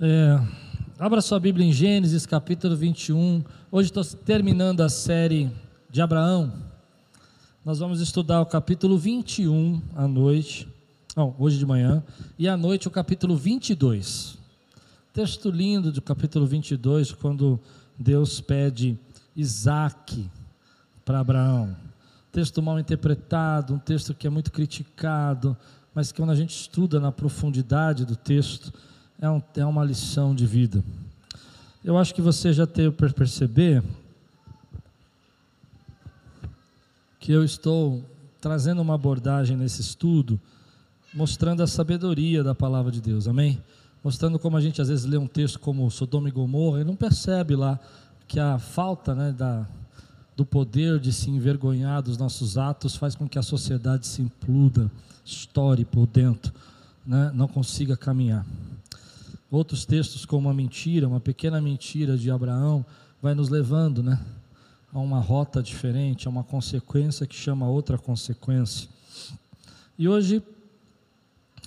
É, abra sua Bíblia em Gênesis capítulo 21. Hoje estou terminando a série de Abraão. Nós vamos estudar o capítulo 21 à noite. Não, hoje de manhã. E à noite o capítulo 22. Texto lindo do capítulo 22, quando Deus pede Isaac para Abraão. Texto mal interpretado, um texto que é muito criticado, mas que quando a gente estuda na profundidade do texto, é, um, é uma lição de vida. Eu acho que você já teve para perceber que eu estou trazendo uma abordagem nesse estudo, mostrando a sabedoria da palavra de Deus, amém? Mostrando como a gente às vezes lê um texto como Sodoma e Gomorra e não percebe lá que a falta né, da, do poder de se envergonhar dos nossos atos faz com que a sociedade se impluda, estoure por dentro, né, não consiga caminhar. Outros textos, como a mentira, uma pequena mentira de Abraão, vai nos levando né, a uma rota diferente, a uma consequência que chama outra consequência. E hoje,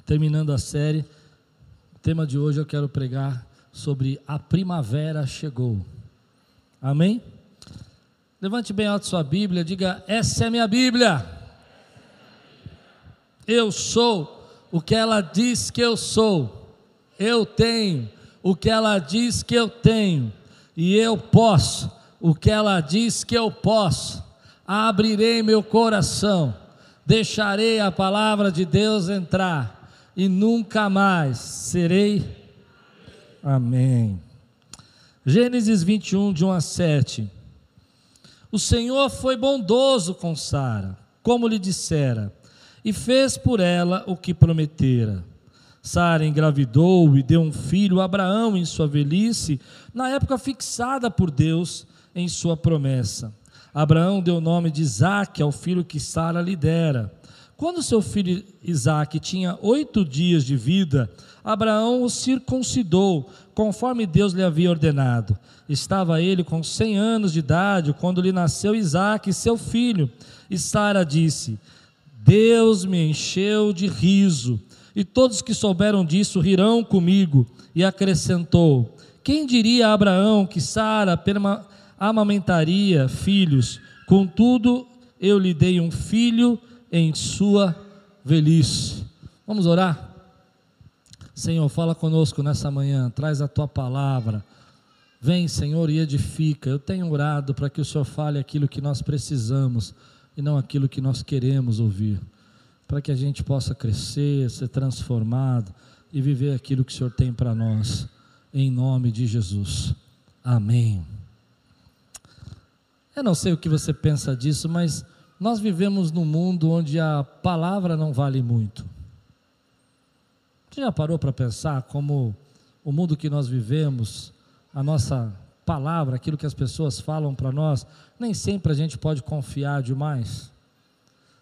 terminando a série, o tema de hoje eu quero pregar sobre a primavera chegou. Amém? Levante bem alto sua Bíblia, diga: Essa é minha Bíblia. Eu sou o que ela diz que eu sou. Eu tenho o que ela diz que eu tenho. E eu posso o que ela diz que eu posso. Abrirei meu coração, deixarei a palavra de Deus entrar e nunca mais serei. Amém. Gênesis 21, de 1 a 7. O Senhor foi bondoso com Sara, como lhe dissera, e fez por ela o que prometera. Sara engravidou e deu um filho a Abraão em sua velhice, na época fixada por Deus em sua promessa. Abraão deu o nome de Isaque ao filho que Sara lhe dera. Quando seu filho Isaque tinha oito dias de vida, Abraão o circuncidou, conforme Deus lhe havia ordenado. Estava ele com cem anos de idade quando lhe nasceu Isaque, seu filho. E Sara disse: Deus me encheu de riso, e todos que souberam disso rirão comigo. E acrescentou: Quem diria a Abraão que Sara amamentaria filhos? Contudo, eu lhe dei um filho em sua velhice. Vamos orar? Senhor, fala conosco nessa manhã, traz a tua palavra. Vem, Senhor, e edifica. Eu tenho orado para que o Senhor fale aquilo que nós precisamos e não aquilo que nós queremos ouvir. Para que a gente possa crescer, ser transformado e viver aquilo que o Senhor tem para nós. Em nome de Jesus. Amém. Eu não sei o que você pensa disso, mas nós vivemos num mundo onde a palavra não vale muito. Você já parou para pensar como o mundo que nós vivemos, a nossa palavra, aquilo que as pessoas falam para nós, nem sempre a gente pode confiar demais?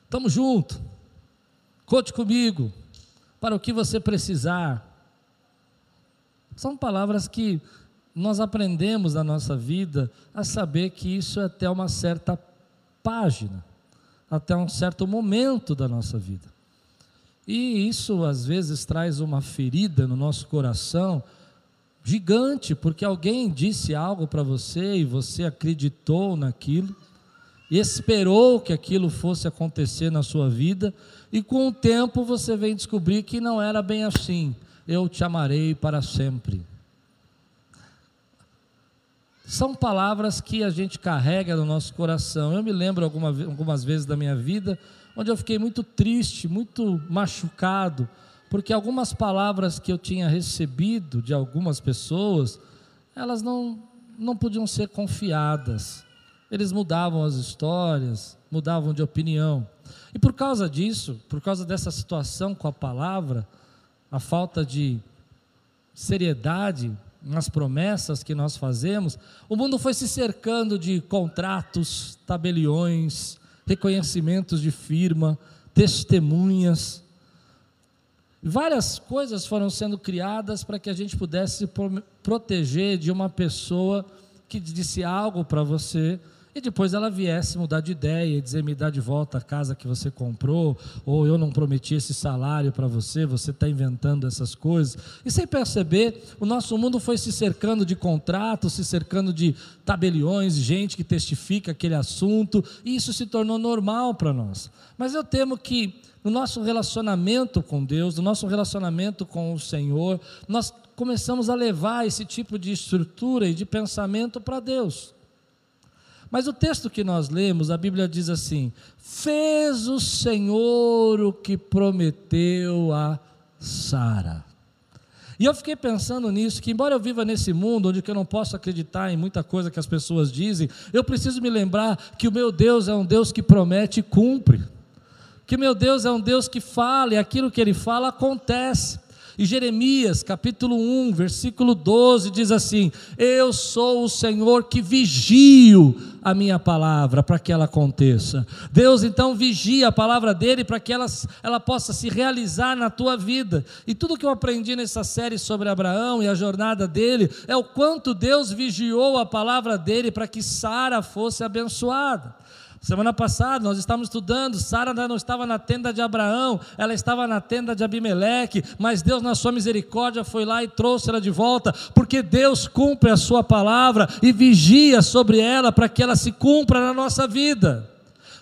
Estamos juntos, conte comigo, para o que você precisar. São palavras que nós aprendemos na nossa vida a saber que isso é até uma certa página até um certo momento da nossa vida. E isso às vezes traz uma ferida no nosso coração gigante, porque alguém disse algo para você e você acreditou naquilo, esperou que aquilo fosse acontecer na sua vida, e com o tempo você vem descobrir que não era bem assim. Eu te amarei para sempre. São palavras que a gente carrega no nosso coração. Eu me lembro alguma, algumas vezes da minha vida onde eu fiquei muito triste, muito machucado, porque algumas palavras que eu tinha recebido de algumas pessoas, elas não, não podiam ser confiadas. Eles mudavam as histórias, mudavam de opinião. E por causa disso, por causa dessa situação com a palavra, a falta de seriedade nas promessas que nós fazemos, o mundo foi se cercando de contratos, tabeliões, reconhecimentos de firma, testemunhas. Várias coisas foram sendo criadas para que a gente pudesse se proteger de uma pessoa que disse algo para você e depois ela viesse mudar de ideia e dizer: me dá de volta a casa que você comprou, ou eu não prometi esse salário para você, você está inventando essas coisas. E sem perceber, o nosso mundo foi se cercando de contratos, se cercando de tabeliões, gente que testifica aquele assunto, e isso se tornou normal para nós. Mas eu temo que no nosso relacionamento com Deus, no nosso relacionamento com o Senhor, nós começamos a levar esse tipo de estrutura e de pensamento para Deus. Mas o texto que nós lemos, a Bíblia diz assim: Fez o Senhor o que prometeu a Sara. E eu fiquei pensando nisso, que embora eu viva nesse mundo onde eu não posso acreditar em muita coisa que as pessoas dizem, eu preciso me lembrar que o meu Deus é um Deus que promete e cumpre. Que meu Deus é um Deus que fala e aquilo que ele fala acontece. E Jeremias, capítulo 1, versículo 12, diz assim: Eu sou o Senhor que vigio a minha palavra para que ela aconteça. Deus então vigia a palavra dele para que ela, ela possa se realizar na tua vida. E tudo que eu aprendi nessa série sobre Abraão e a jornada dele é o quanto Deus vigiou a palavra dele para que Sara fosse abençoada. Semana passada nós estávamos estudando, Sara não estava na tenda de Abraão, ela estava na tenda de Abimeleque, mas Deus, na sua misericórdia, foi lá e trouxe ela de volta, porque Deus cumpre a sua palavra e vigia sobre ela para que ela se cumpra na nossa vida.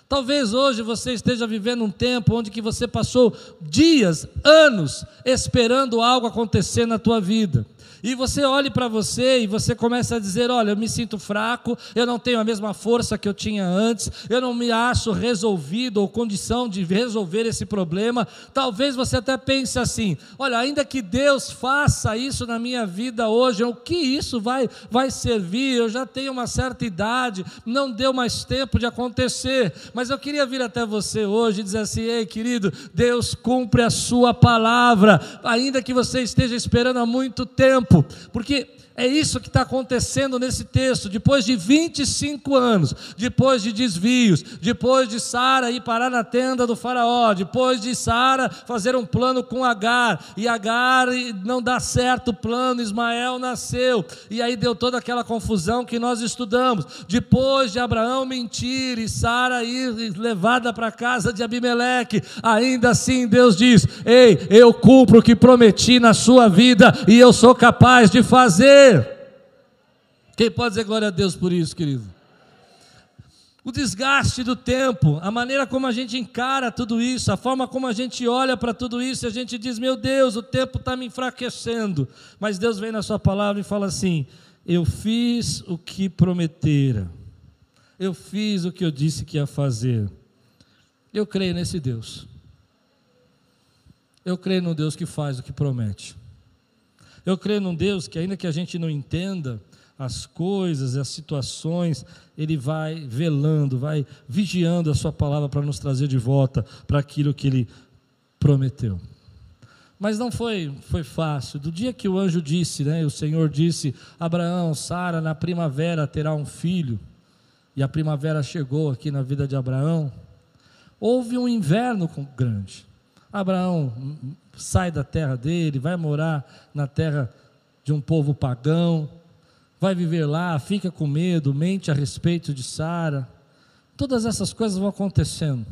Talvez hoje você esteja vivendo um tempo onde que você passou dias, anos esperando algo acontecer na tua vida. E você olhe para você e você começa a dizer: Olha, eu me sinto fraco, eu não tenho a mesma força que eu tinha antes, eu não me acho resolvido ou condição de resolver esse problema. Talvez você até pense assim: Olha, ainda que Deus faça isso na minha vida hoje, o que isso vai, vai servir? Eu já tenho uma certa idade, não deu mais tempo de acontecer. Mas eu queria vir até você hoje e dizer assim: Ei, querido, Deus cumpre a sua palavra, ainda que você esteja esperando há muito tempo porque é isso que está acontecendo nesse texto. Depois de 25 anos, depois de desvios, depois de Sara ir parar na tenda do Faraó, depois de Sara fazer um plano com Agar, e Agar não dá certo o plano, Ismael nasceu, e aí deu toda aquela confusão que nós estudamos. Depois de Abraão mentir e Sara ir levada para a casa de Abimeleque, ainda assim Deus diz: Ei, eu cumpro o que prometi na sua vida, e eu sou capaz de fazer quem pode dizer glória a Deus por isso, querido? O desgaste do tempo, a maneira como a gente encara tudo isso, a forma como a gente olha para tudo isso, a gente diz: Meu Deus, o tempo está me enfraquecendo. Mas Deus vem na Sua palavra e fala assim: Eu fiz o que prometera, eu fiz o que eu disse que ia fazer. Eu creio nesse Deus. Eu creio no Deus que faz o que promete. Eu creio num Deus que, ainda que a gente não entenda as coisas, as situações, Ele vai velando, vai vigiando a Sua palavra para nos trazer de volta para aquilo que Ele prometeu. Mas não foi, foi fácil. Do dia que o anjo disse, né, o Senhor disse: Abraão, Sara, na primavera terá um filho, e a primavera chegou aqui na vida de Abraão, houve um inverno grande. Abraão sai da terra dele, vai morar na terra de um povo pagão, vai viver lá, fica com medo, mente a respeito de Sara. Todas essas coisas vão acontecendo.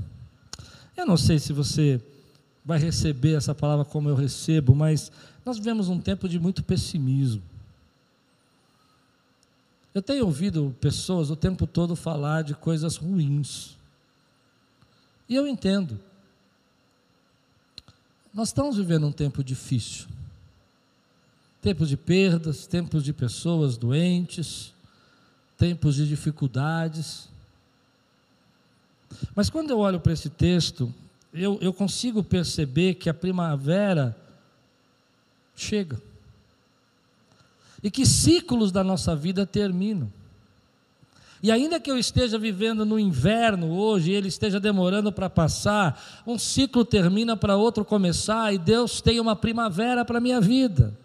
Eu não sei se você vai receber essa palavra como eu recebo, mas nós vivemos um tempo de muito pessimismo. Eu tenho ouvido pessoas o tempo todo falar de coisas ruins. E eu entendo. Nós estamos vivendo um tempo difícil. Tempos de perdas, tempos de pessoas doentes, tempos de dificuldades. Mas quando eu olho para esse texto, eu, eu consigo perceber que a primavera chega. E que ciclos da nossa vida terminam. E ainda que eu esteja vivendo no inverno hoje, ele esteja demorando para passar, um ciclo termina para outro começar, e Deus tem uma primavera para a minha vida.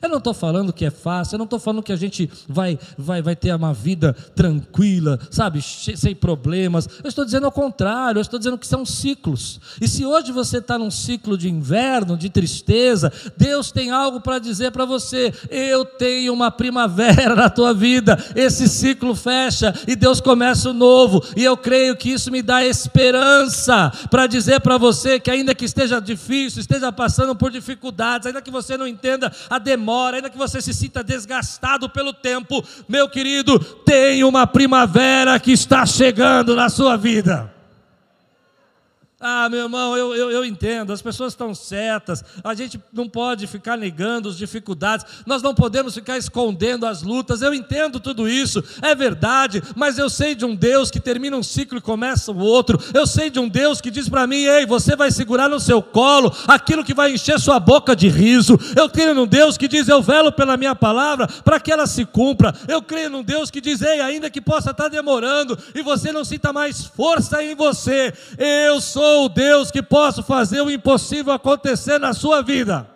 Eu não estou falando que é fácil, eu não estou falando que a gente vai, vai, vai ter uma vida tranquila, sabe, sem problemas. Eu estou dizendo ao contrário, eu estou dizendo que são ciclos. E se hoje você está num ciclo de inverno, de tristeza, Deus tem algo para dizer para você. Eu tenho uma primavera na tua vida. Esse ciclo fecha e Deus começa o novo. E eu creio que isso me dá esperança para dizer para você que ainda que esteja difícil, esteja passando por dificuldades, ainda que você não entenda a demora, ainda que você se sinta desgastado pelo tempo, meu querido, tem uma primavera que está chegando na sua vida. Ah, meu irmão, eu, eu, eu, entendo, as pessoas estão certas, a gente não pode ficar negando as dificuldades, nós não podemos ficar escondendo as lutas, eu entendo tudo isso, é verdade, mas eu sei de um Deus que termina um ciclo e começa o outro, eu sei de um Deus que diz para mim: ei, você vai segurar no seu colo aquilo que vai encher sua boca de riso, eu creio num Deus que diz: eu velo pela minha palavra para que ela se cumpra, eu creio num Deus que diz: ei, ainda que possa estar demorando e você não sinta mais força em você, eu sou sou o Deus que posso fazer o impossível acontecer na sua vida.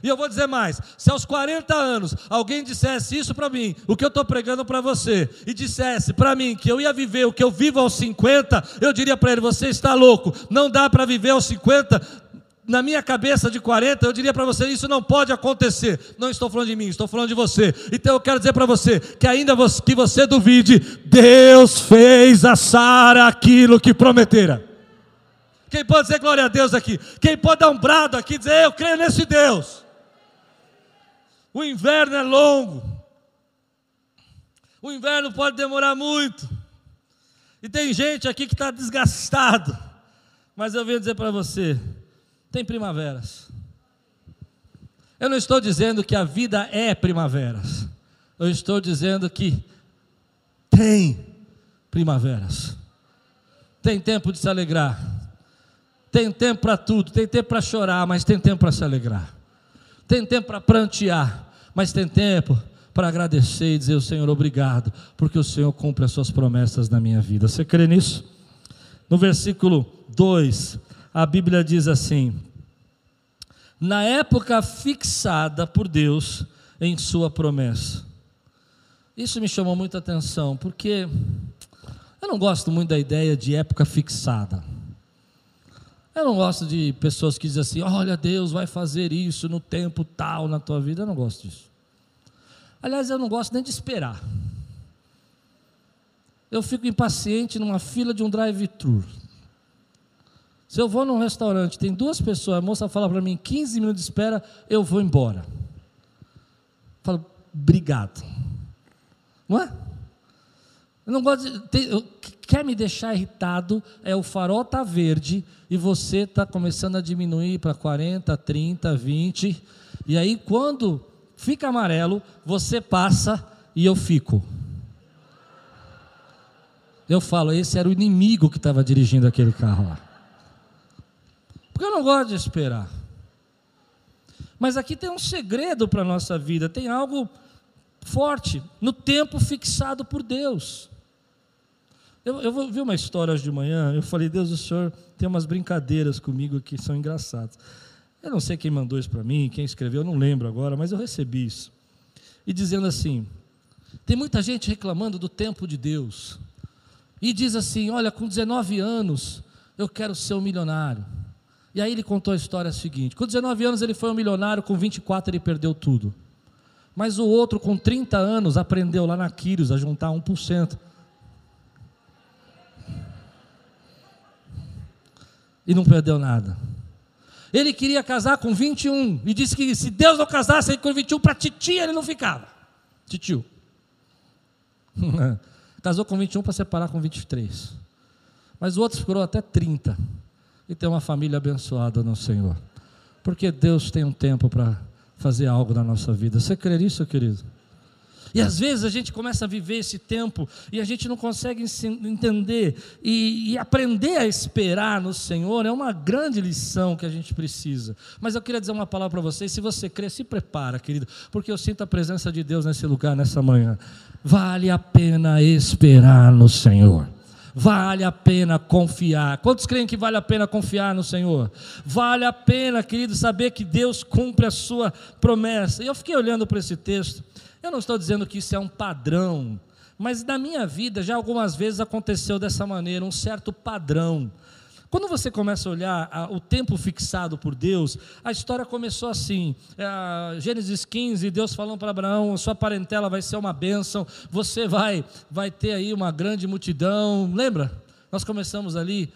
E eu vou dizer mais: se aos 40 anos alguém dissesse isso para mim, o que eu estou pregando para você, e dissesse para mim que eu ia viver o que eu vivo aos 50, eu diria para ele: você está louco, não dá para viver aos 50. Na minha cabeça de 40, eu diria para você: isso não pode acontecer. Não estou falando de mim, estou falando de você. Então eu quero dizer para você que, ainda que você duvide, Deus fez a Sara aquilo que prometera. Quem pode dizer glória a Deus aqui? Quem pode dar um brado aqui e dizer eu creio nesse Deus? O inverno é longo. O inverno pode demorar muito. E tem gente aqui que está desgastado. Mas eu venho dizer para você: tem primaveras. Eu não estou dizendo que a vida é primaveras. Eu estou dizendo que tem primaveras. Tem tempo de se alegrar. Tem tempo para tudo, tem tempo para chorar, mas tem tempo para se alegrar. Tem tempo para prantear, mas tem tempo para agradecer e dizer: Senhor, obrigado, porque o Senhor cumpre as suas promessas na minha vida. Você crê nisso? No versículo 2, a Bíblia diz assim: Na época fixada por Deus em Sua promessa. Isso me chamou muita atenção, porque eu não gosto muito da ideia de época fixada. Eu não gosto de pessoas que dizem assim: olha, Deus vai fazer isso no tempo tal na tua vida. Eu não gosto disso. Aliás, eu não gosto nem de esperar. Eu fico impaciente numa fila de um drive-thru. Se eu vou num restaurante, tem duas pessoas, a moça fala para mim, 15 minutos de espera, eu vou embora. Eu falo, obrigado. Não é? Eu não gosto de. Quer me deixar irritado é o farol tá verde e você está começando a diminuir para 40, 30, 20. E aí, quando fica amarelo, você passa e eu fico. Eu falo, esse era o inimigo que estava dirigindo aquele carro lá. Porque eu não gosto de esperar. Mas aqui tem um segredo para a nossa vida, tem algo forte no tempo fixado por Deus. Eu, eu vi uma história hoje de manhã, eu falei, Deus, o Senhor tem umas brincadeiras comigo que são engraçadas. Eu não sei quem mandou isso para mim, quem escreveu, eu não lembro agora, mas eu recebi isso. E dizendo assim: tem muita gente reclamando do tempo de Deus. E diz assim: olha, com 19 anos eu quero ser um milionário. E aí ele contou a história seguinte: com 19 anos ele foi um milionário, com 24 ele perdeu tudo. Mas o outro, com 30 anos, aprendeu lá na Quírios a juntar 1% e não perdeu nada. Ele queria casar com 21 e disse que se Deus não casasse com 21 para titia ele não ficava. Titio. Casou com 21 para separar com 23. Mas o outro esperou até 30 e tem uma família abençoada no Senhor. Porque Deus tem um tempo para fazer algo na nossa vida. Você crê nisso, querido? E às vezes a gente começa a viver esse tempo e a gente não consegue entender e, e, aprender a esperar no Senhor é uma grande lição que a gente precisa. Mas eu queria dizer uma palavra para vocês: se você crê, se prepara, querido, porque eu sinto a presença de Deus nesse lugar, nessa manhã. Vale a pena esperar no Senhor. Vale a pena confiar. Quantos creem que vale a pena confiar no Senhor? Vale a pena, querido, saber que Deus cumpre a sua promessa. E eu fiquei olhando para esse texto. Eu não estou dizendo que isso é um padrão, mas na minha vida já algumas vezes aconteceu dessa maneira, um certo padrão. Quando você começa a olhar a, o tempo fixado por Deus, a história começou assim. É, Gênesis 15, Deus falando para Abraão: sua parentela vai ser uma bênção, você vai, vai ter aí uma grande multidão. Lembra? Nós começamos ali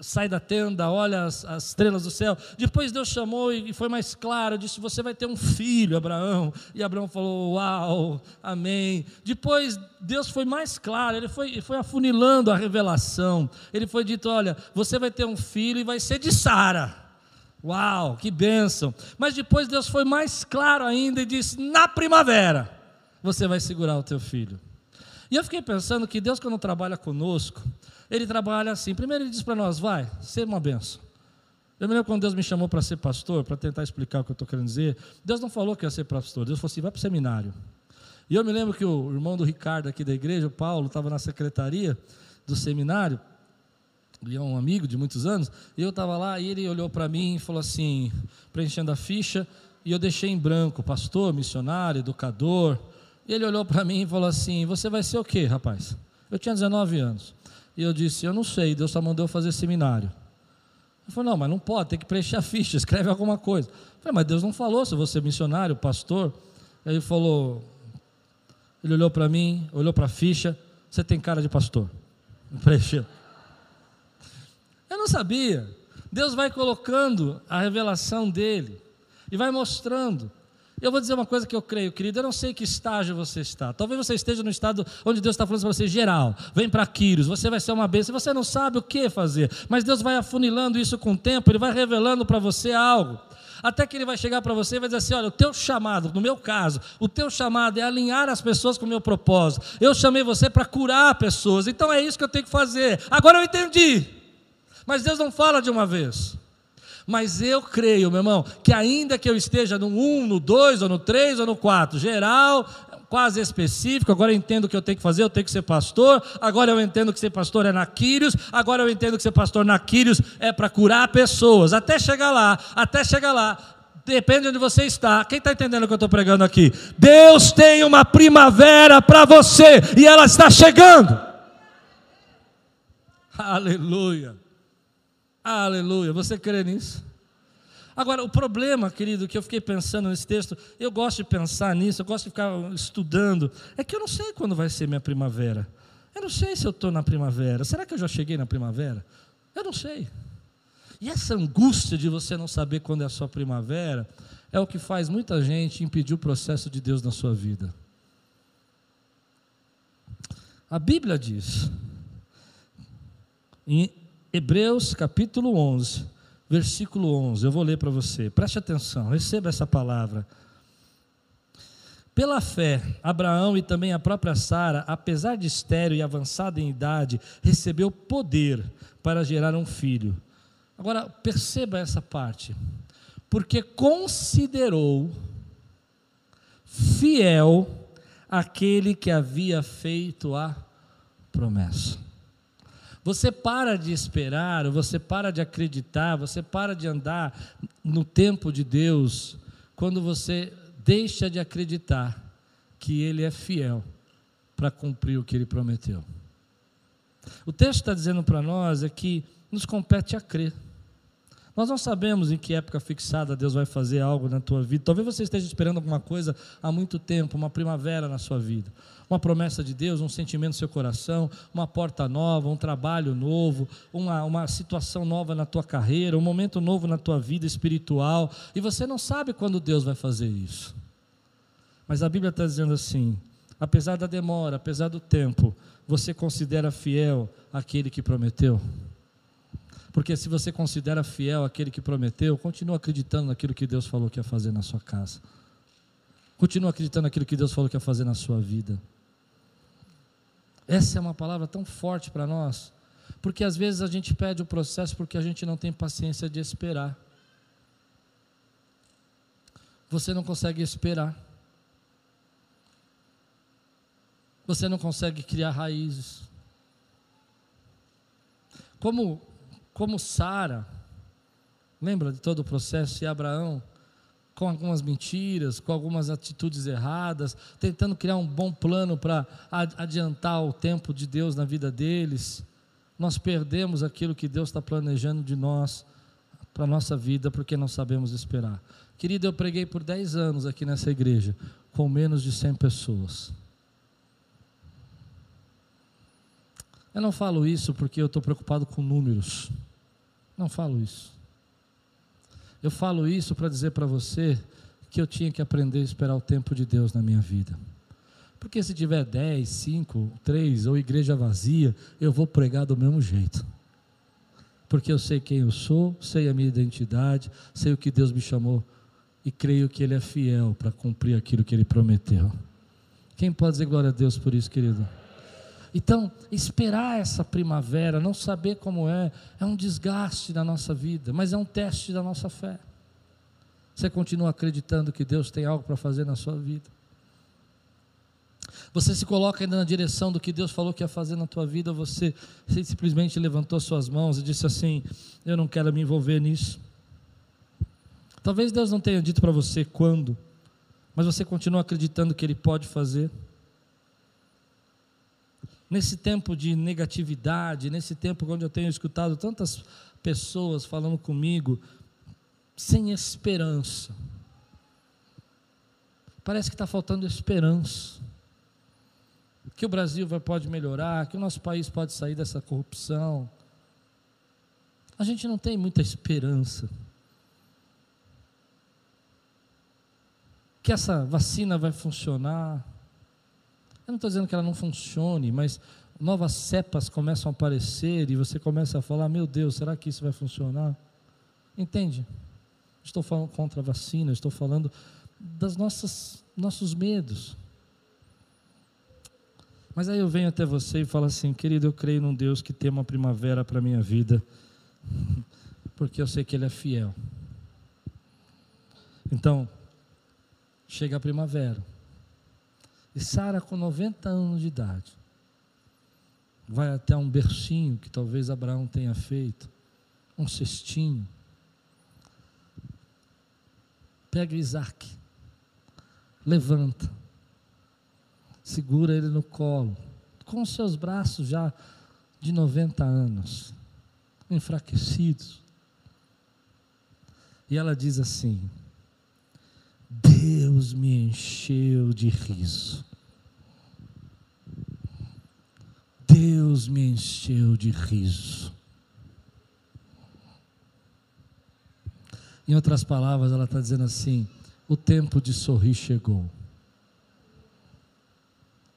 sai da tenda, olha as, as, estrelas do céu. Depois Deus chamou e foi mais claro, disse: Você vai ter um filho, Abraão. E Abraão falou: Uau, amém. Depois Deus foi mais claro, ele foi, foi afunilando a revelação. Ele foi dito: Olha, você vai ter um filho e vai ser de Sara. Uau, que bênção. Mas depois Deus foi mais claro ainda e disse: Na primavera, você vai segurar o teu filho. E eu fiquei pensando que Deus, quando trabalha conosco, ele trabalha assim. Primeiro ele diz para nós, vai, ser uma benção. Eu me lembro quando Deus me chamou para ser pastor, para tentar explicar o que eu estou querendo dizer. Deus não falou que ia ser pastor, Deus falou assim: vai para o seminário. E eu me lembro que o irmão do Ricardo aqui da igreja, o Paulo, estava na secretaria do seminário, ele é um amigo de muitos anos, e eu estava lá e ele olhou para mim e falou assim, preenchendo a ficha, e eu deixei em branco, pastor, missionário, educador. E ele olhou para mim e falou assim: Você vai ser o quê, rapaz? Eu tinha 19 anos. E eu disse: Eu não sei, Deus só mandou fazer seminário. Ele falou: Não, mas não pode, tem que preencher a ficha, escreve alguma coisa. Eu falei: Mas Deus não falou se você é missionário, pastor. Ele falou: Ele olhou para mim, olhou para a ficha, você tem cara de pastor. Preencheu. Eu não sabia. Deus vai colocando a revelação dele e vai mostrando. Eu vou dizer uma coisa que eu creio, querido. Eu não sei que estágio você está. Talvez você esteja no estado onde Deus está falando para você, geral. Vem para Quírios, você vai ser uma bênção. Você não sabe o que fazer. Mas Deus vai afunilando isso com o tempo, Ele vai revelando para você algo. Até que Ele vai chegar para você e vai dizer assim: olha, o teu chamado, no meu caso, o teu chamado é alinhar as pessoas com o meu propósito. Eu chamei você para curar pessoas. Então é isso que eu tenho que fazer. Agora eu entendi. Mas Deus não fala de uma vez. Mas eu creio, meu irmão, que ainda que eu esteja no 1, no 2, ou no 3, ou no 4, geral, quase específico, agora eu entendo o que eu tenho que fazer, eu tenho que ser pastor, agora eu entendo que ser pastor é na Quírios, agora eu entendo que ser pastor na Quírios é para curar pessoas, até chegar lá, até chegar lá, depende de onde você está. Quem está entendendo o que eu estou pregando aqui? Deus tem uma primavera para você e ela está chegando. Aleluia. Aleluia. Você crê nisso? Agora, o problema, querido, que eu fiquei pensando nesse texto, eu gosto de pensar nisso, eu gosto de ficar estudando, é que eu não sei quando vai ser minha primavera. Eu não sei se eu estou na primavera. Será que eu já cheguei na primavera? Eu não sei. E essa angústia de você não saber quando é a sua primavera é o que faz muita gente impedir o processo de Deus na sua vida. A Bíblia diz, em Hebreus capítulo 11, versículo 11. Eu vou ler para você. Preste atenção, receba essa palavra. Pela fé, Abraão e também a própria Sara, apesar de estéreo e avançada em idade, recebeu poder para gerar um filho. Agora, perceba essa parte. Porque considerou fiel aquele que havia feito a promessa. Você para de esperar, você para de acreditar, você para de andar no tempo de Deus quando você deixa de acreditar que Ele é fiel para cumprir o que Ele prometeu. O texto está dizendo para nós é que nos compete a crer. Nós não sabemos em que época fixada Deus vai fazer algo na tua vida. Talvez você esteja esperando alguma coisa há muito tempo, uma primavera na sua vida. Uma promessa de Deus, um sentimento no seu coração, uma porta nova, um trabalho novo, uma, uma situação nova na tua carreira, um momento novo na tua vida espiritual. E você não sabe quando Deus vai fazer isso. Mas a Bíblia está dizendo assim: apesar da demora, apesar do tempo, você considera fiel aquele que prometeu? Porque se você considera fiel aquele que prometeu, continua acreditando naquilo que Deus falou que ia fazer na sua casa. Continua acreditando naquilo que Deus falou que ia fazer na sua vida. Essa é uma palavra tão forte para nós, porque às vezes a gente pede o processo porque a gente não tem paciência de esperar. Você não consegue esperar. Você não consegue criar raízes. como, como Sara, lembra de todo o processo, e Abraão, com algumas mentiras, com algumas atitudes erradas, tentando criar um bom plano para adiantar o tempo de Deus na vida deles, nós perdemos aquilo que Deus está planejando de nós, para a nossa vida, porque não sabemos esperar. Querido, eu preguei por 10 anos aqui nessa igreja, com menos de 100 pessoas. Eu não falo isso porque eu estou preocupado com números. Não falo isso. Eu falo isso para dizer para você que eu tinha que aprender a esperar o tempo de Deus na minha vida. Porque se tiver 10, 5, 3 ou igreja vazia, eu vou pregar do mesmo jeito. Porque eu sei quem eu sou, sei a minha identidade, sei o que Deus me chamou e creio que Ele é fiel para cumprir aquilo que Ele prometeu. Quem pode dizer glória a Deus por isso, querido? Então, esperar essa primavera, não saber como é, é um desgaste da nossa vida, mas é um teste da nossa fé. Você continua acreditando que Deus tem algo para fazer na sua vida? Você se coloca ainda na direção do que Deus falou que ia fazer na tua vida, você, simplesmente levantou suas mãos e disse assim: Eu não quero me envolver nisso. Talvez Deus não tenha dito para você quando, mas você continua acreditando que Ele pode fazer nesse tempo de negatividade, nesse tempo onde eu tenho escutado tantas pessoas falando comigo, sem esperança. Parece que está faltando esperança. Que o Brasil pode melhorar, que o nosso país pode sair dessa corrupção. A gente não tem muita esperança. Que essa vacina vai funcionar. Eu não estou dizendo que ela não funcione, mas novas cepas começam a aparecer e você começa a falar: meu Deus, será que isso vai funcionar? Entende? Estou falando contra a vacina, estou falando das nossas nossos medos. Mas aí eu venho até você e falo assim, querido, eu creio num Deus que tem uma primavera para a minha vida, porque eu sei que Ele é fiel. Então, chega a primavera. E Sara, com 90 anos de idade, vai até um bercinho que talvez Abraão tenha feito, um cestinho. Pega Isaac, levanta, segura ele no colo, com seus braços já de 90 anos, enfraquecidos. E ela diz assim: Deus me encheu de riso. Deus me encheu de riso. Em outras palavras, ela está dizendo assim: o tempo de sorrir chegou.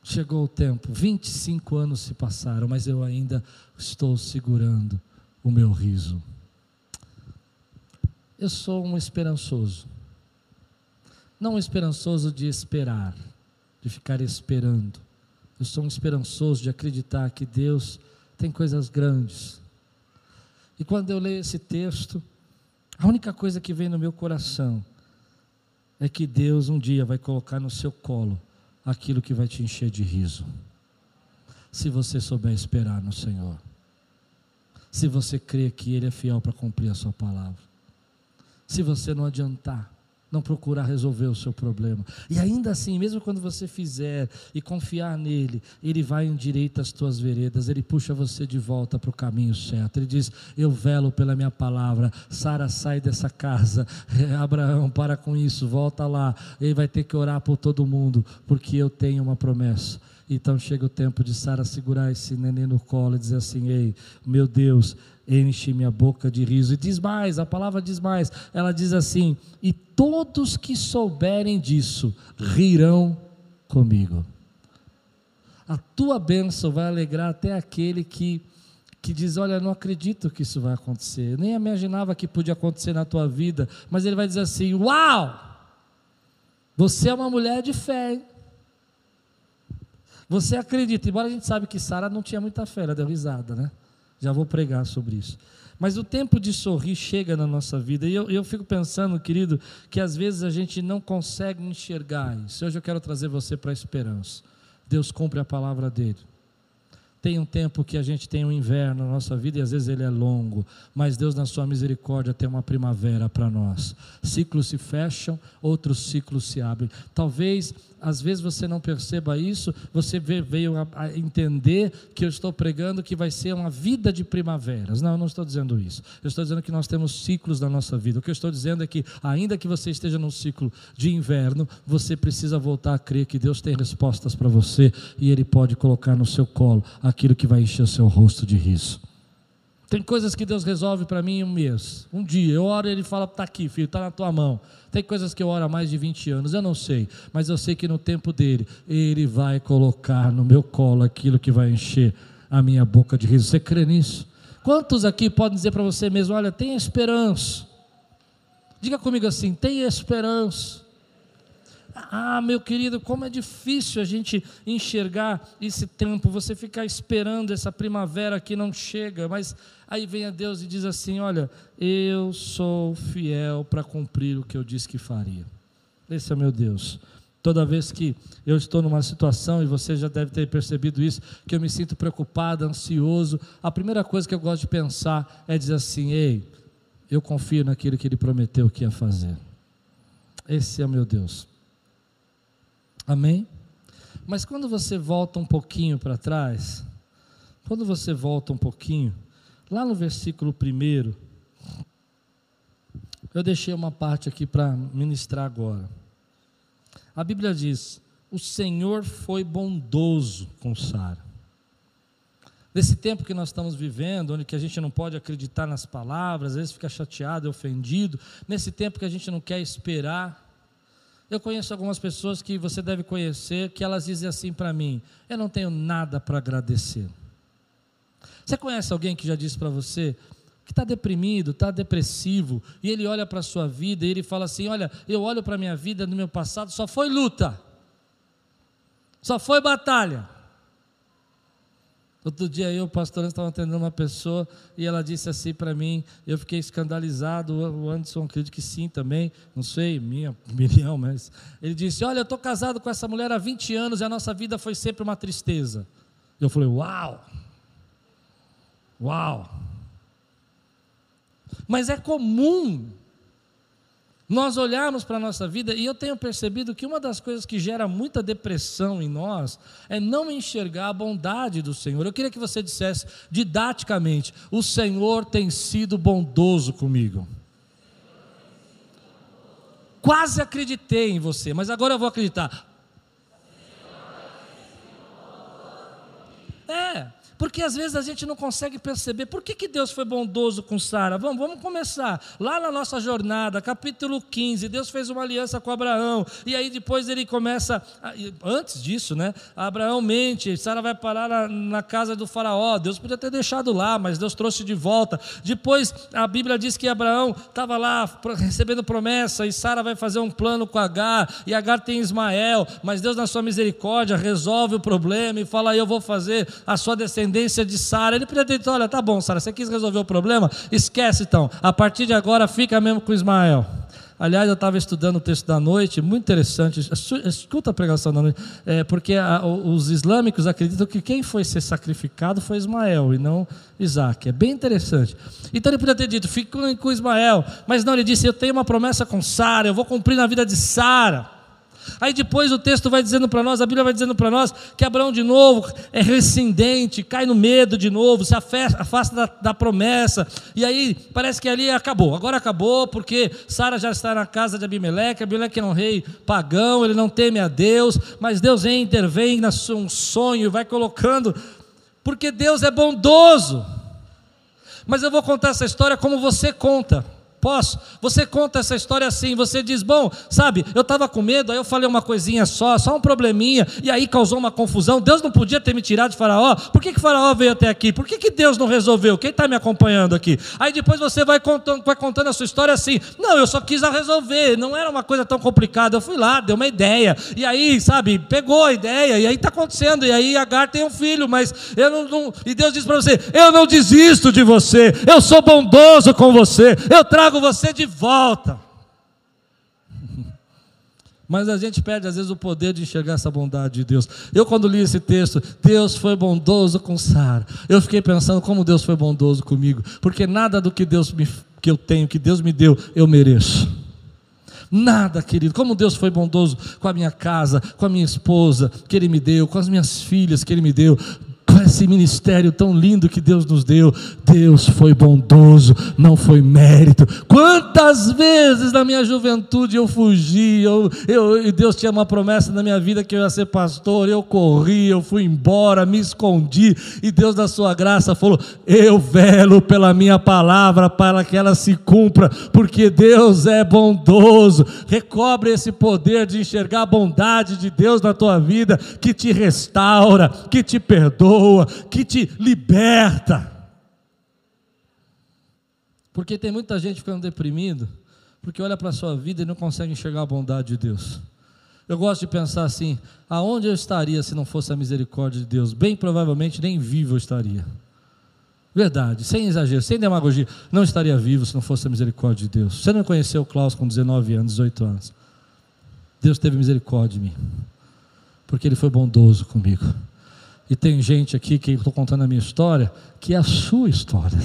Chegou o tempo, 25 anos se passaram, mas eu ainda estou segurando o meu riso. Eu sou um esperançoso. Não esperançoso de esperar, de ficar esperando. Eu sou um esperançoso de acreditar que Deus tem coisas grandes. E quando eu leio esse texto, a única coisa que vem no meu coração é que Deus um dia vai colocar no seu colo aquilo que vai te encher de riso. Se você souber esperar no Senhor. Se você crê que Ele é fiel para cumprir a sua palavra. Se você não adiantar não procurar resolver o seu problema. E ainda assim, mesmo quando você fizer e confiar nele, ele vai endireita as tuas veredas, ele puxa você de volta para o caminho certo. Ele diz: Eu velo pela minha palavra. Sara, sai dessa casa. Abraão, para com isso, volta lá. Ele vai ter que orar por todo mundo, porque eu tenho uma promessa. Então chega o tempo de Sara segurar esse neném no colo e dizer assim: Ei, meu Deus, enche minha boca de riso. E diz mais, a palavra diz mais, ela diz assim: E todos que souberem disso rirão comigo. A tua bênção vai alegrar até aquele que, que diz: Olha, não acredito que isso vai acontecer. Eu nem imaginava que podia acontecer na tua vida. Mas ele vai dizer assim: Uau! Você é uma mulher de fé. Hein? Você acredita, embora a gente sabe que Sara não tinha muita fé, ela deu risada, né? Já vou pregar sobre isso. Mas o tempo de sorrir chega na nossa vida. E eu, eu fico pensando, querido, que às vezes a gente não consegue enxergar isso. Hoje eu quero trazer você para a esperança. Deus cumpre a palavra dele. Tem um tempo que a gente tem um inverno na nossa vida e às vezes ele é longo, mas Deus, na sua misericórdia, tem uma primavera para nós. Ciclos se fecham, outros ciclos se abrem. Talvez às vezes você não perceba isso, você veio a, entender que eu estou pregando que vai ser uma vida de primaveras. Não, eu não estou dizendo isso. Eu estou dizendo que nós temos ciclos da nossa vida. O que eu estou dizendo é que, ainda que você esteja num ciclo de inverno, você precisa voltar a crer que Deus tem respostas para você e Ele pode colocar no seu colo aquilo que vai encher o seu rosto de riso. Tem coisas que Deus resolve para mim em um mês, um dia. Eu oro e Ele fala: está aqui, filho, está na tua mão. Tem coisas que eu oro há mais de 20 anos, eu não sei, mas eu sei que no tempo dele, Ele vai colocar no meu colo aquilo que vai encher a minha boca de riso. Você crê nisso? Quantos aqui podem dizer para você mesmo: olha, tem esperança? Diga comigo assim: tem esperança. Ah, meu querido, como é difícil a gente enxergar esse tempo, você ficar esperando essa primavera que não chega, mas aí vem a Deus e diz assim: Olha, eu sou fiel para cumprir o que eu disse que faria. Esse é meu Deus. Toda vez que eu estou numa situação, e você já deve ter percebido isso, que eu me sinto preocupado, ansioso, a primeira coisa que eu gosto de pensar é dizer assim: Ei, eu confio naquilo que ele prometeu que ia fazer. Esse é meu Deus. Amém? Mas quando você volta um pouquinho para trás, quando você volta um pouquinho, lá no versículo 1, eu deixei uma parte aqui para ministrar agora. A Bíblia diz: O Senhor foi bondoso com Sara. Nesse tempo que nós estamos vivendo, onde que a gente não pode acreditar nas palavras, às vezes fica chateado, ofendido, nesse tempo que a gente não quer esperar, eu conheço algumas pessoas que você deve conhecer, que elas dizem assim para mim: Eu não tenho nada para agradecer. Você conhece alguém que já disse para você que está deprimido, está depressivo, e ele olha para a sua vida e ele fala assim: Olha, eu olho para a minha vida no meu passado, só foi luta, só foi batalha. Outro dia eu, pastor, estava atendendo uma pessoa e ela disse assim para mim, eu fiquei escandalizado, o Anderson acredito que sim também, não sei, minha opinião, mas ele disse: Olha, eu estou casado com essa mulher há 20 anos e a nossa vida foi sempre uma tristeza. Eu falei: Uau! Uau! Mas é comum nós olharmos para a nossa vida, e eu tenho percebido que uma das coisas que gera muita depressão em nós é não enxergar a bondade do Senhor. Eu queria que você dissesse didaticamente: O Senhor tem sido bondoso comigo. Quase acreditei em você, mas agora eu vou acreditar. É, porque às vezes a gente não consegue perceber por que, que Deus foi bondoso com Sara. Vamos, vamos começar. Lá na nossa jornada, capítulo 15, Deus fez uma aliança com Abraão. E aí depois ele começa. Antes disso, né? Abraão mente, Sara vai parar na, na, casa do faraó. Deus podia ter deixado lá, mas Deus trouxe de volta. Depois a Bíblia diz que Abraão estava lá recebendo promessa, e Sara vai fazer um plano com Agar, e Agar tem Ismael, mas Deus, na sua misericórdia, resolve o problema e fala: Eu vou fazer a sua descendência descendência de Sara. Ele podia ter dito: Olha, tá bom, Sara, você quis resolver o problema? Esquece então. A partir de agora, fica mesmo com Ismael. Aliás, eu estava estudando o texto da noite, muito interessante. Escuta a pregação da noite, é, porque a, os islâmicos acreditam que quem foi ser sacrificado foi Ismael e não Isaac. É bem interessante. Então ele podia ter dito: fica com Ismael, mas não, ele disse: Eu tenho uma promessa com Sara, eu vou cumprir na vida de Sara. Aí depois o texto vai dizendo para nós, a Bíblia vai dizendo para nós, que Abraão de novo é rescindente, cai no medo de novo, se afasta da, da, promessa. E aí parece que ali acabou. Agora acabou, porque Sara já está na casa de Abimeleque. Abimeleque é um rei pagão, ele não teme a Deus, mas Deus vem, intervém num sonho, vai colocando, porque Deus é bondoso. Mas eu vou contar essa história como você conta. Posso? Você conta essa história assim, você diz, bom, sabe, eu estava com medo, aí eu falei uma coisinha só, só um probleminha, e aí causou uma confusão. Deus não podia ter me tirado de Faraó. Por que, que Faraó veio até aqui? Por que, que Deus não resolveu? Quem está me acompanhando aqui? Aí depois você vai contando, vai contando a sua história assim. Não, eu só quis resolver, não era uma coisa tão complicada. Eu fui lá, dei uma ideia, e aí, sabe, pegou a ideia, e aí está acontecendo, e aí Agar tem um filho, mas eu não. não... E Deus diz para você: eu não desisto de você, eu sou bondoso com você, eu trago trago você de volta. Mas a gente perde às vezes o poder de enxergar essa bondade de Deus. Eu, quando li esse texto, Deus foi bondoso com Sara. Eu fiquei pensando como Deus foi bondoso comigo, porque nada do que Deus me, que eu tenho, que Deus me deu, eu mereço. Nada, querido. Como Deus foi bondoso com a minha casa, com a minha esposa que Ele me deu, com as minhas filhas que Ele me deu com esse ministério tão lindo que Deus nos deu. Deus foi bondoso, não foi mérito. Quantas vezes na minha juventude eu fugi, eu, eu, e Deus tinha uma promessa na minha vida que eu ia ser pastor, eu corri, eu fui embora, me escondi, e Deus, da sua graça, falou: Eu velo pela minha palavra para que ela se cumpra, porque Deus é bondoso. Recobre esse poder de enxergar a bondade de Deus na tua vida, que te restaura, que te perdoa que te liberta. Porque tem muita gente ficando deprimido, porque olha para a sua vida e não consegue enxergar a bondade de Deus. Eu gosto de pensar assim: aonde eu estaria se não fosse a misericórdia de Deus? Bem provavelmente nem vivo eu estaria. Verdade, sem exagero, sem demagogia. Não estaria vivo se não fosse a misericórdia de Deus. Você não conheceu o Klaus com 19 anos, 18 anos. Deus teve misericórdia de mim, porque Ele foi bondoso comigo. E tem gente aqui que estou contando a minha história, que é a sua história.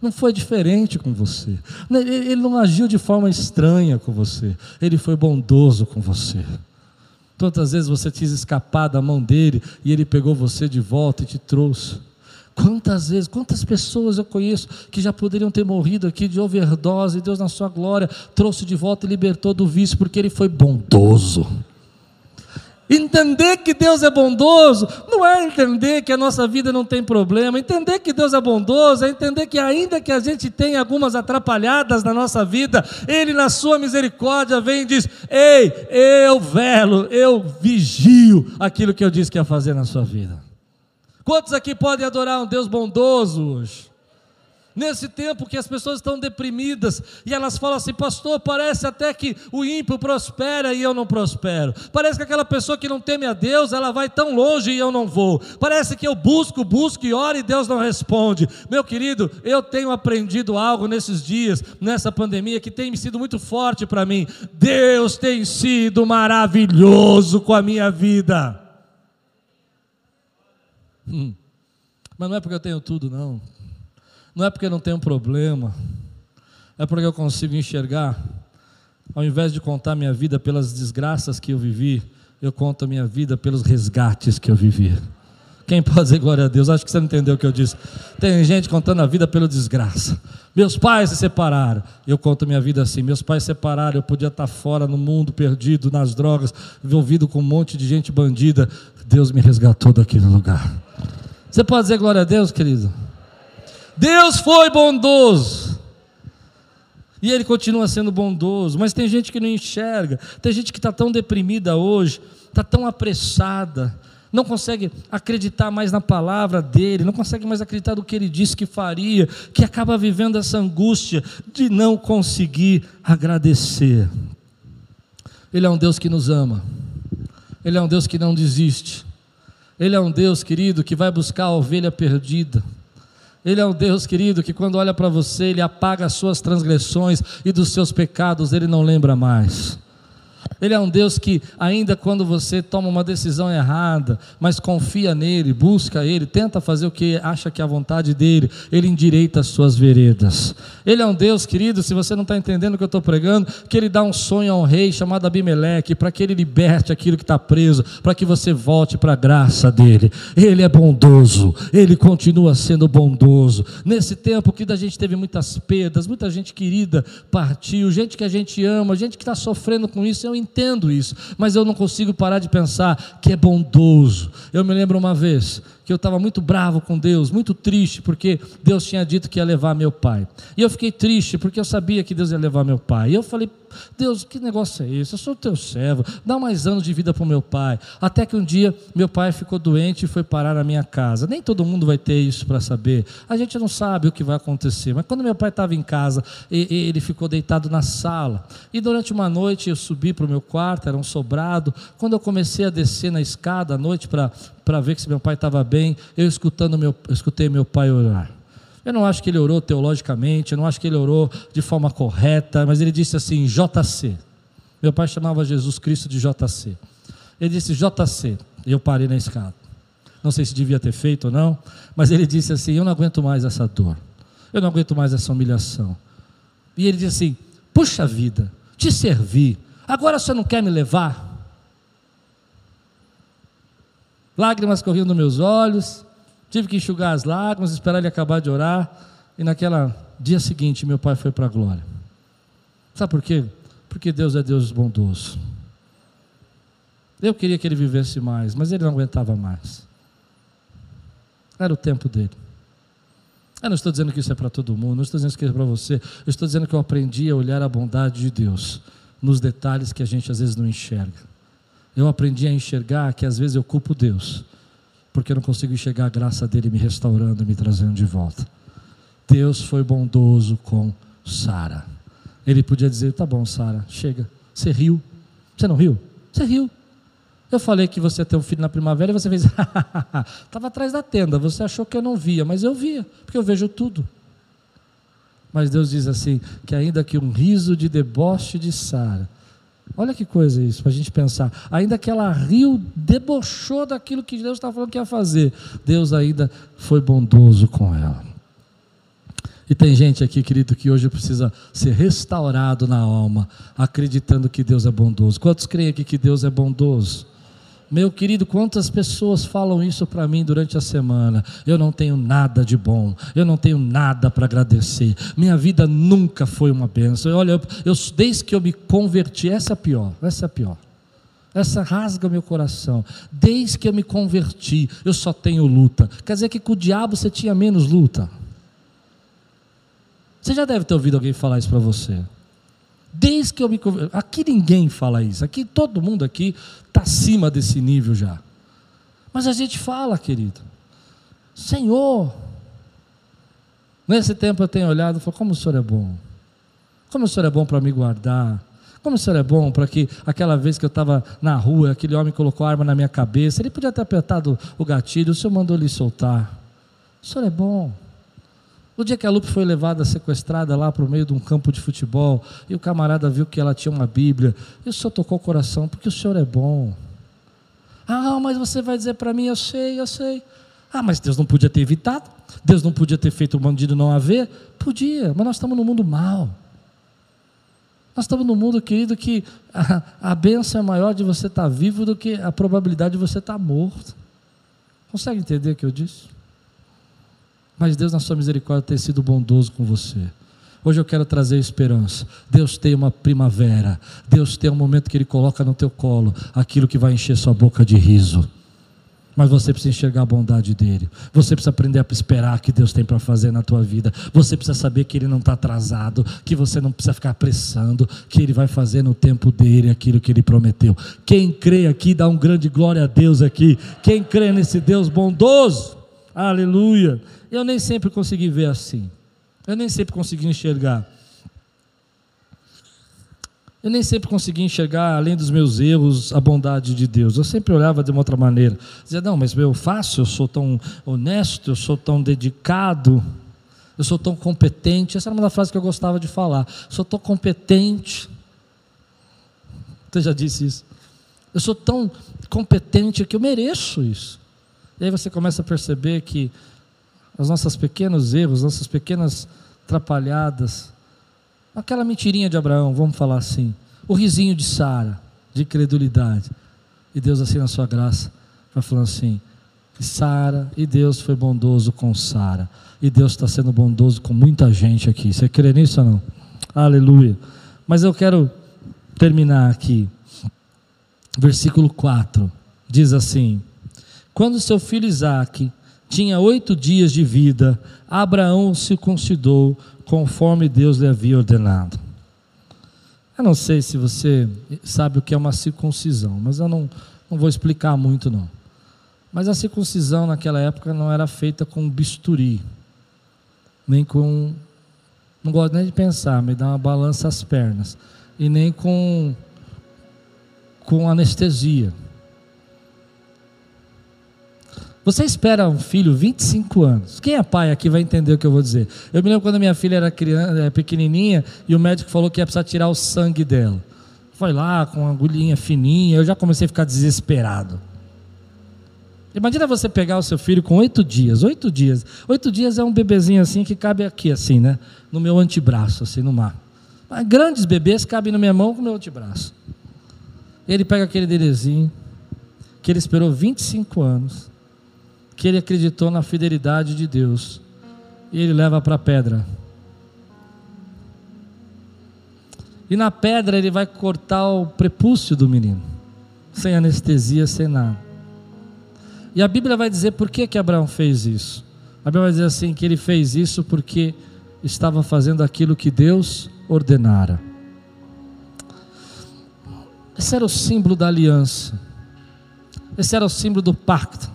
Não foi diferente com você. Ele não agiu de forma estranha com você. Ele foi bondoso com você. Quantas vezes você quis escapar da mão dele e ele pegou você de volta e te trouxe? Quantas vezes, quantas pessoas eu conheço que já poderiam ter morrido aqui de overdose, e Deus, na sua glória, trouxe de volta e libertou do vício, porque Ele foi bondoso. Entender que Deus é bondoso não é entender que a nossa vida não tem problema. Entender que Deus é bondoso é entender que, ainda que a gente tenha algumas atrapalhadas na nossa vida, Ele, na Sua misericórdia, vem e diz: Ei, eu velo, eu vigio aquilo que eu disse que ia fazer na sua vida. Quantos aqui podem adorar um Deus bondoso hoje? Nesse tempo que as pessoas estão deprimidas e elas falam assim, pastor, parece até que o ímpio prospera e eu não prospero. Parece que aquela pessoa que não teme a Deus, ela vai tão longe e eu não vou. Parece que eu busco, busco e oro e Deus não responde. Meu querido, eu tenho aprendido algo nesses dias, nessa pandemia, que tem sido muito forte para mim. Deus tem sido maravilhoso com a minha vida. Hum. Mas não é porque eu tenho tudo, não. Não é porque eu não tenho problema, é porque eu consigo enxergar. Ao invés de contar minha vida pelas desgraças que eu vivi, eu conto a minha vida pelos resgates que eu vivi. Quem pode dizer glória a Deus? Acho que você não entendeu o que eu disse. Tem gente contando a vida pela desgraça. Meus pais se separaram. Eu conto minha vida assim. Meus pais se separaram. Eu podia estar fora no mundo, perdido nas drogas, envolvido com um monte de gente bandida. Deus me resgatou daquele lugar. Você pode dizer glória a Deus, querido? Deus foi bondoso. E Ele continua sendo bondoso. Mas tem gente que não enxerga. Tem gente que está tão deprimida hoje, está tão apressada, não consegue acreditar mais na palavra dele, não consegue mais acreditar no que ele disse que faria, que acaba vivendo essa angústia de não conseguir agradecer. Ele é um Deus que nos ama, Ele é um Deus que não desiste, Ele é um Deus, querido, que vai buscar a ovelha perdida. Ele é um Deus querido que quando olha para você, ele apaga as suas transgressões e dos seus pecados ele não lembra mais. Ele é um Deus que, ainda quando você toma uma decisão errada, mas confia nele, busca ele, tenta fazer o que acha que é a vontade dele, ele endireita as suas veredas. Ele é um Deus, querido, se você não está entendendo o que eu estou pregando, que ele dá um sonho a um rei chamado Abimeleque, para que ele liberte aquilo que está preso, para que você volte para a graça dele. Ele é bondoso, ele continua sendo bondoso. Nesse tempo que a gente teve muitas perdas, muita gente querida partiu, gente que a gente ama, gente que está sofrendo com isso, eu entendo isso, mas eu não consigo parar de pensar que é bondoso. Eu me lembro uma vez que eu estava muito bravo com Deus, muito triste, porque Deus tinha dito que ia levar meu pai. E eu fiquei triste, porque eu sabia que Deus ia levar meu pai. E eu falei, Deus, que negócio é esse? Eu sou teu servo, dá mais anos de vida para o meu pai. Até que um dia meu pai ficou doente e foi parar na minha casa. Nem todo mundo vai ter isso para saber. A gente não sabe o que vai acontecer. Mas quando meu pai estava em casa, ele ficou deitado na sala. E durante uma noite eu subi para o meu quarto, era um sobrado. Quando eu comecei a descer na escada à noite para ver se meu pai estava bem, eu escutando meu, eu escutei meu pai orar. Eu não acho que ele orou teologicamente, eu não acho que ele orou de forma correta, mas ele disse assim: JC. Meu pai chamava Jesus Cristo de JC. Ele disse JC, eu parei na escada. Não sei se devia ter feito ou não, mas ele disse assim: Eu não aguento mais essa dor, eu não aguento mais essa humilhação. E ele disse assim: Puxa vida, te servi, agora você não quer me levar? Lágrimas corriam nos meus olhos, tive que enxugar as lágrimas, esperar ele acabar de orar, e naquela dia seguinte meu pai foi para a glória. Sabe por quê? Porque Deus é Deus bondoso. Eu queria que ele vivesse mais, mas ele não aguentava mais. Era o tempo dele. Eu não estou dizendo que isso é para todo mundo, não estou dizendo que isso é para você. Eu estou dizendo que eu aprendi a olhar a bondade de Deus nos detalhes que a gente às vezes não enxerga. Eu aprendi a enxergar que às vezes eu culpo Deus, porque eu não consigo enxergar a graça dele me restaurando me trazendo de volta. Deus foi bondoso com Sara. Ele podia dizer: tá bom, Sara, chega. Você riu. Você não riu? Você riu. Eu falei que você ia ter um filho na primavera e você fez, estava atrás da tenda, você achou que eu não via, mas eu via, porque eu vejo tudo. Mas Deus diz assim: que ainda que um riso de deboche de Sara, olha que coisa isso, para a gente pensar, ainda que ela riu, debochou daquilo que Deus estava falando que ia fazer, Deus ainda foi bondoso com ela. E tem gente aqui, querido, que hoje precisa ser restaurado na alma, acreditando que Deus é bondoso. Quantos creem aqui que Deus é bondoso? Meu querido, quantas pessoas falam isso para mim durante a semana? Eu não tenho nada de bom, eu não tenho nada para agradecer. Minha vida nunca foi uma bênção. Olha, eu, eu, desde que eu me converti, essa é pior, essa é pior. Essa rasga meu coração. Desde que eu me converti, eu só tenho luta. Quer dizer que com o diabo você tinha menos luta. Você já deve ter ouvido alguém falar isso para você. Desde que eu me converti. Aqui ninguém fala isso. Aqui todo mundo aqui está acima desse nível já. Mas a gente fala, querido. Senhor. Nesse tempo eu tenho olhado e falado, como o Senhor é bom. Como o Senhor é bom para me guardar. Como o Senhor é bom para que aquela vez que eu estava na rua, aquele homem colocou a arma na minha cabeça, ele podia ter apertado o gatilho, o Senhor mandou ele soltar. O Senhor é bom. O dia que a Lupe foi levada, sequestrada lá para o meio de um campo de futebol, e o camarada viu que ela tinha uma Bíblia, e o senhor tocou o coração, porque o senhor é bom. Ah, mas você vai dizer para mim, eu sei, eu sei. Ah, mas Deus não podia ter evitado? Deus não podia ter feito o bandido não haver? Podia, mas nós estamos no mundo mal. Nós estamos no mundo, querido, que a, a é maior de você estar vivo do que a probabilidade de você estar morto. Consegue entender o que eu disse? Mas Deus, na sua misericórdia, tem sido bondoso com você. Hoje eu quero trazer esperança. Deus tem uma primavera. Deus tem um momento que Ele coloca no teu colo aquilo que vai encher sua boca de riso. Mas você precisa enxergar a bondade dele. Você precisa aprender a esperar o que Deus tem para fazer na tua vida. Você precisa saber que Ele não está atrasado, que você não precisa ficar apressando, que Ele vai fazer no tempo dele aquilo que Ele prometeu. Quem crê aqui, dá um grande glória a Deus aqui. Quem crê nesse Deus bondoso, aleluia. Eu nem sempre consegui ver assim. Eu nem sempre consegui enxergar. Eu nem sempre consegui enxergar, além dos meus erros, a bondade de Deus. Eu sempre olhava de uma outra maneira. Dizia, não, mas eu faço, eu sou tão honesto, eu sou tão dedicado, eu sou tão competente. Essa era uma das frases que eu gostava de falar. Sou tão competente. Você já disse isso. Eu sou tão competente que eu mereço isso. E aí você começa a perceber que os nossos pequenos erros, nossas pequenas atrapalhadas, aquela mentirinha de Abraão, vamos falar assim, o risinho de Sara, de credulidade. E Deus, assim, na sua graça, vai falando assim: Sara, e Deus foi bondoso com Sara, e Deus está sendo bondoso com muita gente aqui. Você crê nisso ou não? Aleluia. Mas eu quero terminar aqui. Versículo 4 diz assim: Quando seu filho Isaque tinha oito dias de vida, Abraão se concidou conforme Deus lhe havia ordenado. Eu não sei se você sabe o que é uma circuncisão, mas eu não, não vou explicar muito não. Mas a circuncisão naquela época não era feita com bisturi, nem com. Não gosto nem de pensar, me dá uma balança às pernas, e nem com, com anestesia. Você espera um filho 25 anos. Quem é pai aqui vai entender o que eu vou dizer. Eu me lembro quando minha filha era criança, é, pequenininha e o médico falou que ia precisar tirar o sangue dela. Foi lá com uma agulhinha fininha, eu já comecei a ficar desesperado. Imagina você pegar o seu filho com oito dias, oito dias. Oito dias é um bebezinho assim que cabe aqui, assim, né? No meu antebraço, assim, no mar. Mas grandes bebês cabem na minha mão com o meu antebraço. Ele pega aquele dedezinho, que ele esperou 25 anos, que ele acreditou na fidelidade de Deus, e ele leva para a pedra. E na pedra ele vai cortar o prepúcio do menino, sem anestesia, sem nada. E a Bíblia vai dizer por que, que Abraão fez isso. A Bíblia vai dizer assim: que ele fez isso porque estava fazendo aquilo que Deus ordenara. Esse era o símbolo da aliança, esse era o símbolo do pacto.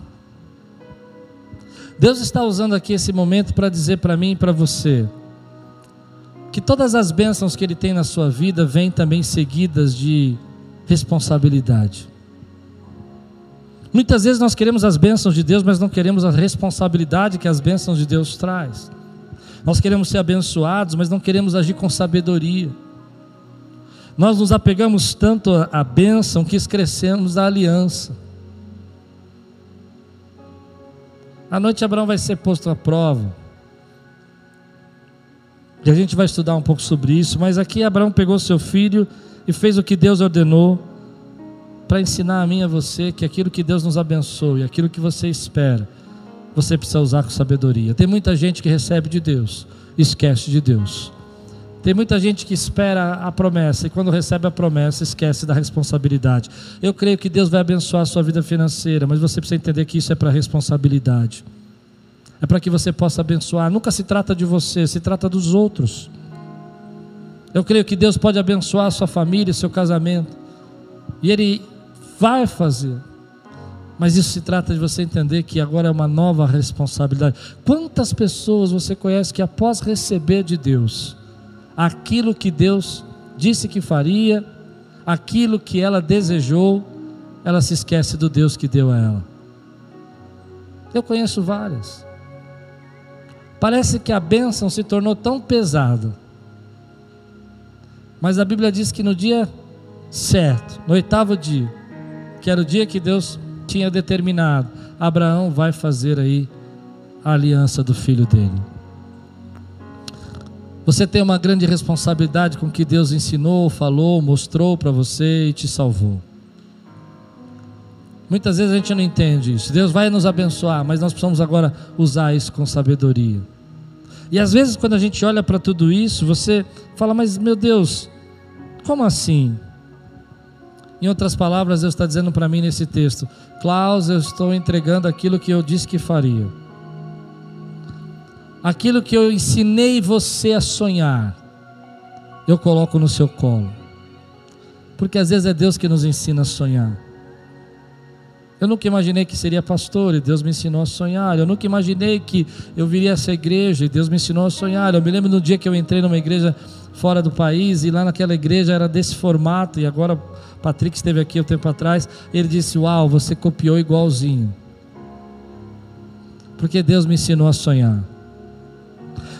Deus está usando aqui esse momento para dizer para mim e para você que todas as bênçãos que Ele tem na sua vida vêm também seguidas de responsabilidade. Muitas vezes nós queremos as bênçãos de Deus, mas não queremos a responsabilidade que as bênçãos de Deus traz. Nós queremos ser abençoados, mas não queremos agir com sabedoria. Nós nos apegamos tanto à bênção que esquecemos da aliança. À noite Abraão vai ser posto à prova. E a gente vai estudar um pouco sobre isso, mas aqui Abraão pegou seu filho e fez o que Deus ordenou para ensinar a mim e a você que aquilo que Deus nos abençoe, aquilo que você espera, você precisa usar com sabedoria. Tem muita gente que recebe de Deus, esquece de Deus. Tem muita gente que espera a promessa e quando recebe a promessa esquece da responsabilidade. Eu creio que Deus vai abençoar a sua vida financeira, mas você precisa entender que isso é para responsabilidade. É para que você possa abençoar. Nunca se trata de você, se trata dos outros. Eu creio que Deus pode abençoar a sua família, seu casamento. E Ele vai fazer. Mas isso se trata de você entender que agora é uma nova responsabilidade. Quantas pessoas você conhece que após receber de Deus aquilo que Deus disse que faria, aquilo que ela desejou, ela se esquece do Deus que deu a ela? Eu conheço várias. Parece que a bênção se tornou tão pesada. Mas a Bíblia diz que no dia certo, no oitavo dia, que era o dia que Deus tinha determinado. Abraão vai fazer aí a aliança do filho dele. Você tem uma grande responsabilidade com o que Deus ensinou, falou, mostrou para você e te salvou. Muitas vezes a gente não entende isso. Deus vai nos abençoar, mas nós precisamos agora usar isso com sabedoria. E às vezes, quando a gente olha para tudo isso, você fala, mas meu Deus, como assim? Em outras palavras, Deus está dizendo para mim nesse texto: Klaus, eu estou entregando aquilo que eu disse que faria. Aquilo que eu ensinei você a sonhar, eu coloco no seu colo. Porque às vezes é Deus que nos ensina a sonhar. Eu nunca imaginei que seria pastor e Deus me ensinou a sonhar. Eu nunca imaginei que eu viria a essa igreja e Deus me ensinou a sonhar. Eu me lembro no dia que eu entrei numa igreja fora do país e lá naquela igreja era desse formato e agora Patrick esteve aqui um tempo atrás, ele disse: "Uau, você copiou igualzinho". Porque Deus me ensinou a sonhar.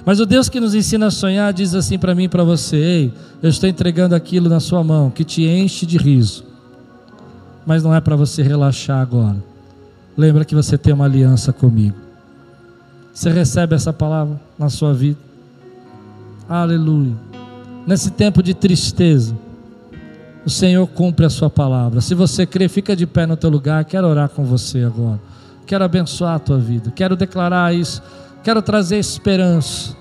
Mas o Deus que nos ensina a sonhar diz assim para mim e para você: Ei, eu estou entregando aquilo na sua mão que te enche de riso, mas não é para você relaxar agora. Lembra que você tem uma aliança comigo. Você recebe essa palavra na sua vida? Aleluia. Nesse tempo de tristeza, o Senhor cumpre a sua palavra. Se você crê, fica de pé no teu lugar. Quero orar com você agora. Quero abençoar a tua vida. Quero declarar isso. Quero trazer esperança.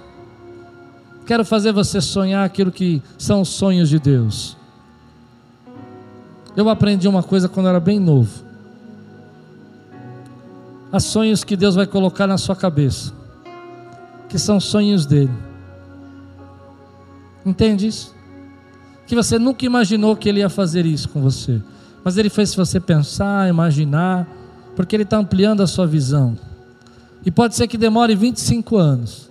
Quero fazer você sonhar aquilo que são os sonhos de Deus. Eu aprendi uma coisa quando eu era bem novo. Há sonhos que Deus vai colocar na sua cabeça, que são sonhos dele. Entende isso? que você nunca imaginou que ele ia fazer isso com você. Mas ele fez você pensar, imaginar, porque ele está ampliando a sua visão. E pode ser que demore 25 anos,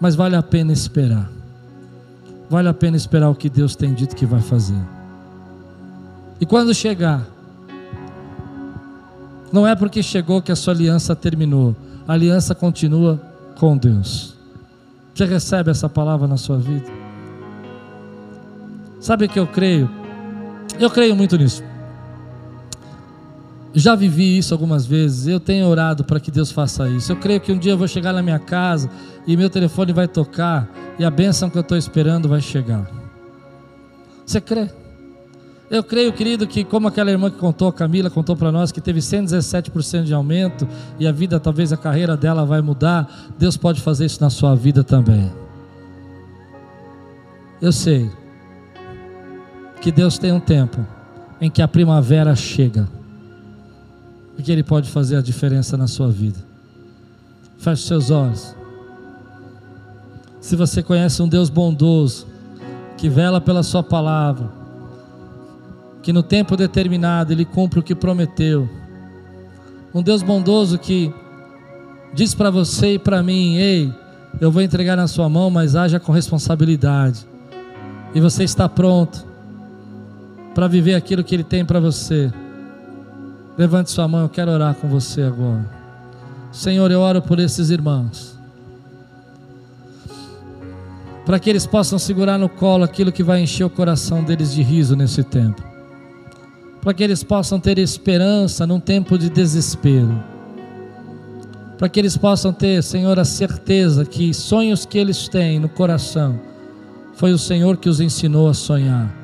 mas vale a pena esperar. Vale a pena esperar o que Deus tem dito que vai fazer. E quando chegar, não é porque chegou que a sua aliança terminou, a aliança continua com Deus. Você recebe essa palavra na sua vida? Sabe o que eu creio? Eu creio muito nisso. Já vivi isso algumas vezes. Eu tenho orado para que Deus faça isso. Eu creio que um dia eu vou chegar na minha casa e meu telefone vai tocar e a bênção que eu estou esperando vai chegar. Você crê? Eu creio, querido, que como aquela irmã que contou, a Camila contou para nós, que teve 117% de aumento e a vida, talvez a carreira dela vai mudar, Deus pode fazer isso na sua vida também. Eu sei que Deus tem um tempo em que a primavera chega e que Ele pode fazer a diferença na sua vida. Feche seus olhos. Se você conhece um Deus bondoso, que vela pela Sua palavra, que no tempo determinado Ele cumpre o que prometeu, um Deus bondoso que diz para você e para mim: Ei, eu vou entregar na Sua mão, mas haja com responsabilidade, e você está pronto para viver aquilo que Ele tem para você. Levante sua mão, eu quero orar com você agora. Senhor, eu oro por esses irmãos. Para que eles possam segurar no colo aquilo que vai encher o coração deles de riso nesse tempo. Para que eles possam ter esperança num tempo de desespero. Para que eles possam ter, Senhor, a certeza que sonhos que eles têm no coração foi o Senhor que os ensinou a sonhar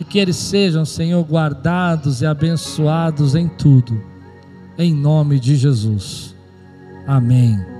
e que eles sejam, Senhor, guardados e abençoados em tudo, em nome de Jesus. Amém.